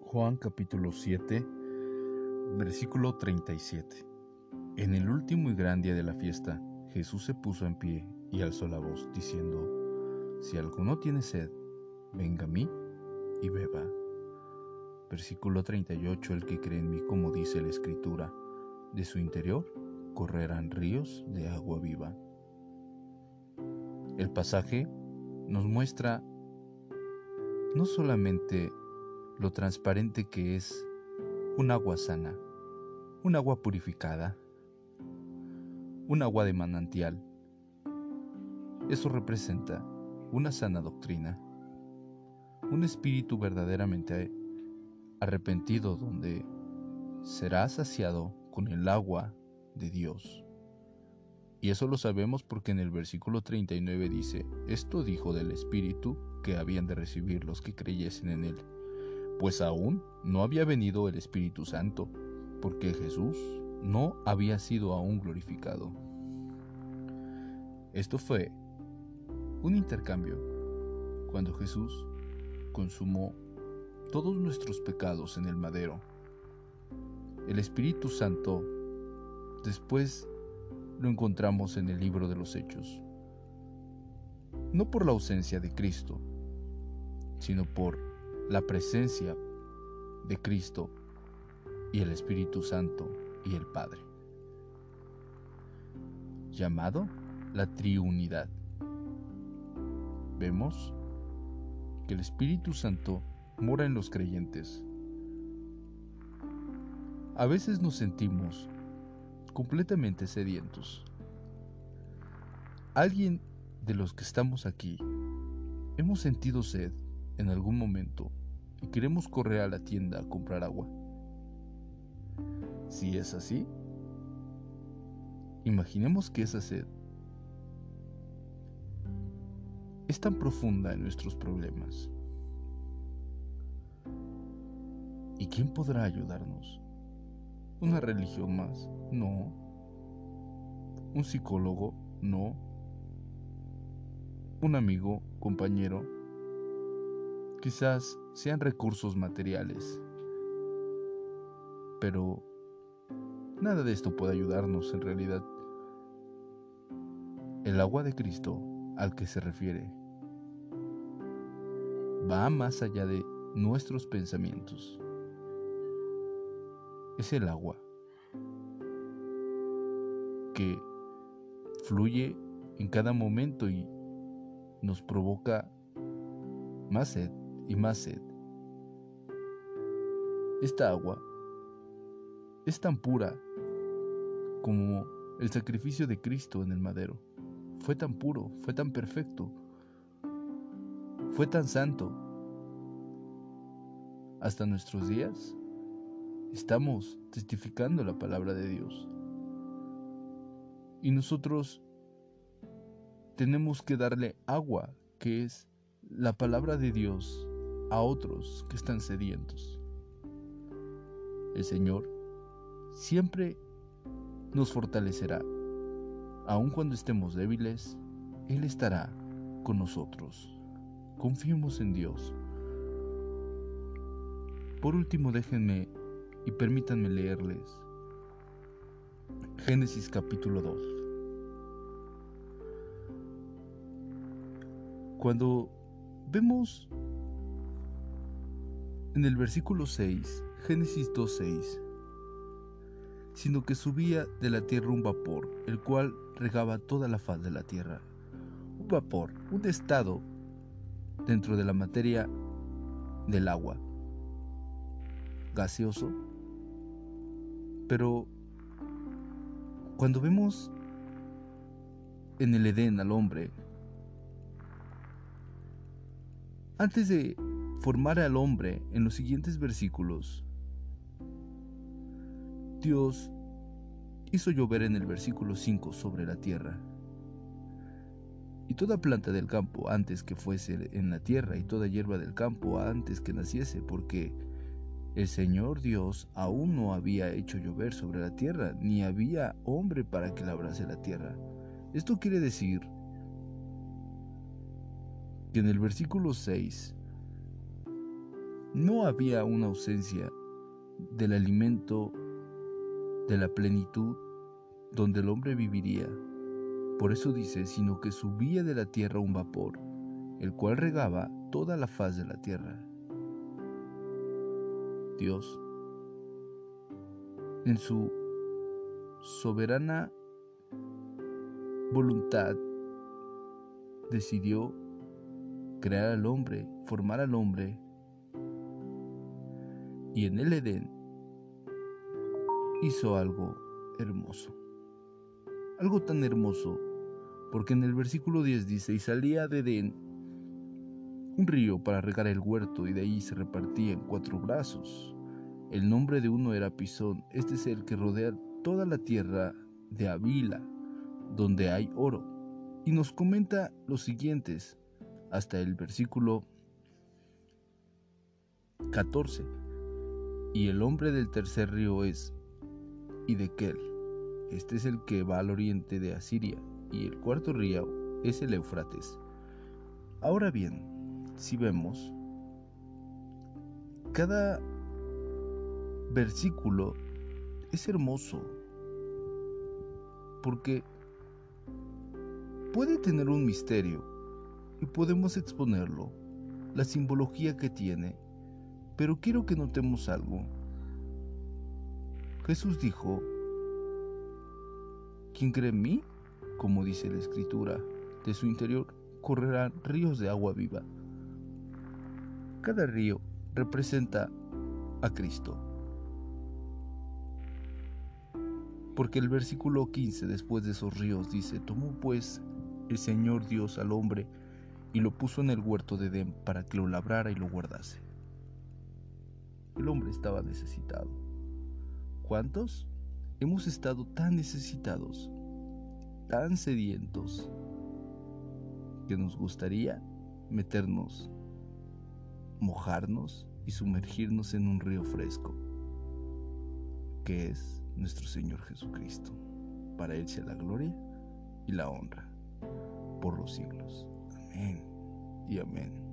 Juan capítulo 7, versículo 37. En el último y gran día de la fiesta, Jesús se puso en pie y alzó la voz, diciendo, Si alguno tiene sed, venga a mí y beba. Versículo 38. El que cree en mí, como dice la Escritura, de su interior correrán ríos de agua viva. El pasaje nos muestra no solamente lo transparente que es un agua sana, un agua purificada, un agua de manantial. Eso representa una sana doctrina, un espíritu verdaderamente arrepentido donde será saciado con el agua de Dios. Y eso lo sabemos porque en el versículo 39 dice, esto dijo del Espíritu que habían de recibir los que creyesen en Él, pues aún no había venido el Espíritu Santo, porque Jesús no había sido aún glorificado. Esto fue un intercambio cuando Jesús consumó todos nuestros pecados en el madero. El Espíritu Santo después lo encontramos en el libro de los Hechos. No por la ausencia de Cristo, sino por la presencia de Cristo y el Espíritu Santo y el Padre. Llamado la Triunidad. Vemos que el Espíritu Santo mora en los creyentes. A veces nos sentimos completamente sedientos. ¿Alguien de los que estamos aquí hemos sentido sed en algún momento y queremos correr a la tienda a comprar agua? Si es así, imaginemos que esa sed es tan profunda en nuestros problemas. ¿Y quién podrá ayudarnos? ¿Una religión más? No. ¿Un psicólogo? No. ¿Un amigo? ¿Compañero? Quizás sean recursos materiales. Pero nada de esto puede ayudarnos en realidad. El agua de Cristo al que se refiere va más allá de nuestros pensamientos es el agua que fluye en cada momento y nos provoca más sed y más sed. Esta agua es tan pura como el sacrificio de Cristo en el madero. Fue tan puro, fue tan perfecto, fue tan santo. Hasta nuestros días estamos testificando la palabra de Dios. Y nosotros tenemos que darle agua, que es la palabra de Dios, a otros que están sedientos. El Señor siempre nos fortalecerá. Aun cuando estemos débiles, Él estará con nosotros. Confiemos en Dios. Por último, déjenme y permítanme leerles Génesis capítulo 2. Cuando vemos en el versículo 6, Génesis 2.6, sino que subía de la tierra un vapor, el cual regaba toda la faz de la tierra. Un vapor, un estado dentro de la materia del agua, gaseoso, pero cuando vemos en el Edén al hombre, antes de formar al hombre en los siguientes versículos, Dios hizo llover en el versículo 5 sobre la tierra. Y toda planta del campo antes que fuese en la tierra y toda hierba del campo antes que naciese, porque el Señor Dios aún no había hecho llover sobre la tierra, ni había hombre para que labrase la tierra. Esto quiere decir que en el versículo 6 no había una ausencia del alimento de la plenitud donde el hombre viviría. Por eso dice, sino que subía de la tierra un vapor, el cual regaba toda la faz de la tierra. Dios, en su soberana voluntad, decidió crear al hombre, formar al hombre, y en el Edén hizo algo hermoso. Algo tan hermoso, porque en el versículo 10 dice, y salía de Edén un río para regar el huerto, y de ahí se repartía en cuatro brazos. El nombre de uno era Pisón, este es el que rodea toda la tierra de Avila, donde hay oro. Y nos comenta los siguientes, hasta el versículo 14. Y el hombre del tercer río es Idekel. Este es el que va al oriente de Asiria. Y el cuarto río es el Éufrates. Ahora bien, si vemos, cada versículo es hermoso porque puede tener un misterio y podemos exponerlo, la simbología que tiene, pero quiero que notemos algo. Jesús dijo, ¿quién cree en mí? Como dice la escritura, de su interior correrán ríos de agua viva. Cada río representa a Cristo. Porque el versículo 15 después de esos ríos dice, tomó pues el Señor Dios al hombre y lo puso en el huerto de Edén para que lo labrara y lo guardase. El hombre estaba necesitado. ¿Cuántos? Hemos estado tan necesitados, tan sedientos, que nos gustaría meternos, mojarnos y sumergirnos en un río fresco, que es nuestro Señor Jesucristo. Para Él sea la gloria y la honra por los siglos. Amén y amén.